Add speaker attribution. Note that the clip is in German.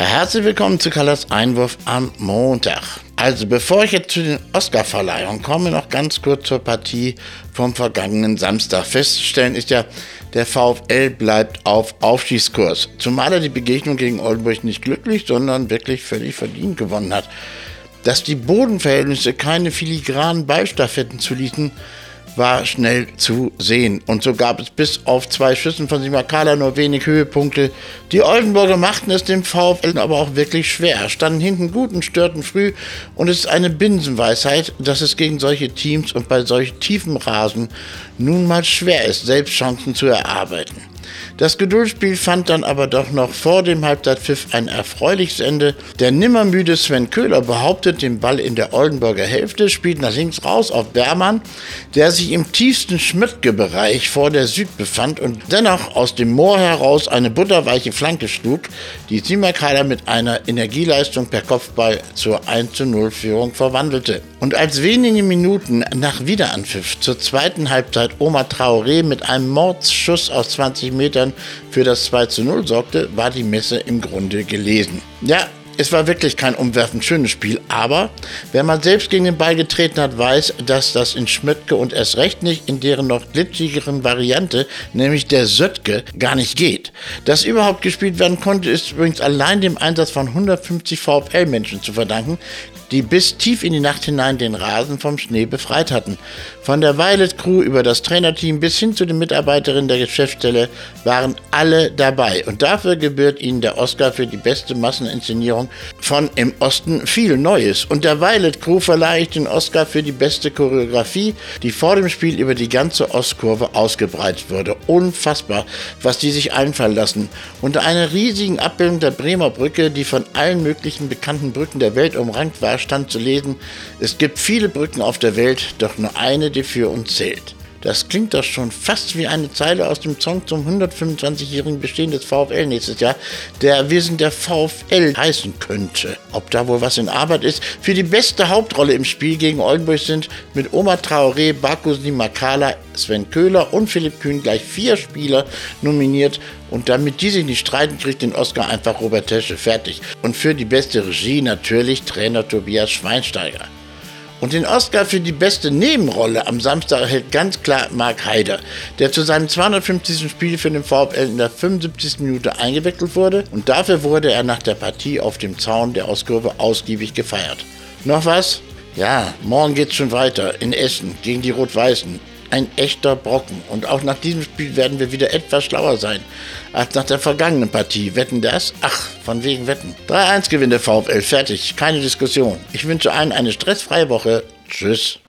Speaker 1: Ja, herzlich willkommen zu Kallas Einwurf am Montag. Also bevor ich jetzt zu den Oscarverleihungen komme, noch ganz kurz zur Partie vom vergangenen Samstag. Festzustellen ist ja, der VfL bleibt auf Aufstiegskurs. Zumal er die Begegnung gegen Oldenburg nicht glücklich, sondern wirklich völlig verdient gewonnen hat. Dass die Bodenverhältnisse keine filigranen Ballstaffetten zuließen, war schnell zu sehen. Und so gab es bis auf zwei Schüssen von Simakala nur wenig Höhepunkte. Die Oldenburger machten es dem VfL aber auch wirklich schwer, standen hinten gut und störten früh. Und es ist eine Binsenweisheit, dass es gegen solche Teams und bei solch tiefem Rasen nun mal schwer ist, selbst Chancen zu erarbeiten. Das Geduldsspiel fand dann aber doch noch vor dem Halbzeitpfiff ein erfreuliches Ende. Der nimmermüde Sven Köhler behauptet den Ball in der Oldenburger Hälfte, spielt nach links raus auf Bermann, der sich im tiefsten Schmidtke-Bereich vor der Süd befand und dennoch aus dem Moor heraus eine butterweiche Flanke schlug, die Simakala mit einer Energieleistung per Kopfball zur 1-0-Führung verwandelte. Und als wenige Minuten nach Wiederanpfiff zur zweiten Halbzeit Oma Traoré mit einem Mordsschuss aus 20 Metern für das 2 zu 0 sorgte, war die Messe im Grunde gelesen. Ja, es war wirklich kein umwerfend schönes Spiel, aber wer mal selbst gegen den Ball getreten hat, weiß, dass das in Schmöttke und erst recht nicht in deren noch glitschigeren Variante, nämlich der Söttke, gar nicht geht. Dass überhaupt gespielt werden konnte, ist übrigens allein dem Einsatz von 150 VfL-Menschen zu verdanken, die bis tief in die Nacht hinein den Rasen vom Schnee befreit hatten. Von der Violet Crew über das Trainerteam bis hin zu den Mitarbeiterinnen der Geschäftsstelle waren alle dabei. Und dafür gebührt ihnen der Oscar für die beste Masseninszenierung von Im Osten viel Neues. Und der Violet Crew verleihe ich den Oscar für die beste Choreografie, die vor dem Spiel über die ganze Ostkurve ausgebreitet wurde. Unfassbar, was die sich einfallen lassen. Unter einer riesigen Abbildung der Bremer Brücke, die von allen möglichen bekannten Brücken der Welt umrankt war, stand zu lesen, es gibt viele Brücken auf der Welt, doch nur eine, die für uns zählt. Das klingt doch schon fast wie eine Zeile aus dem Song zum 125-jährigen Bestehen des VfL nächstes Jahr, der Wir sind der VfL heißen könnte. Ob da wohl was in Arbeit ist? Für die beste Hauptrolle im Spiel gegen Oldenburg sind mit Oma Traoré, Bakusni Makala, Sven Köhler und Philipp Kühn gleich vier Spieler nominiert und damit die sich nicht streiten, kriegt den Oscar einfach Robert Tesche fertig. Und für die beste Regie natürlich Trainer Tobias Schweinsteiger. Und den Oscar für die beste Nebenrolle am Samstag erhält ganz klar Mark Haider, der zu seinem 250. Spiel für den VfL in der 75. Minute eingewechselt wurde und dafür wurde er nach der Partie auf dem Zaun der Ostkurve ausgiebig gefeiert. Noch was? Ja, morgen geht's schon weiter in Essen gegen die Rot-Weißen ein echter Brocken. Und auch nach diesem Spiel werden wir wieder etwas schlauer sein als nach der vergangenen Partie. Wetten das? Ach, von wegen Wetten. 3-1 gewinnt der VfL. Fertig. Keine Diskussion. Ich wünsche allen eine stressfreie Woche. Tschüss.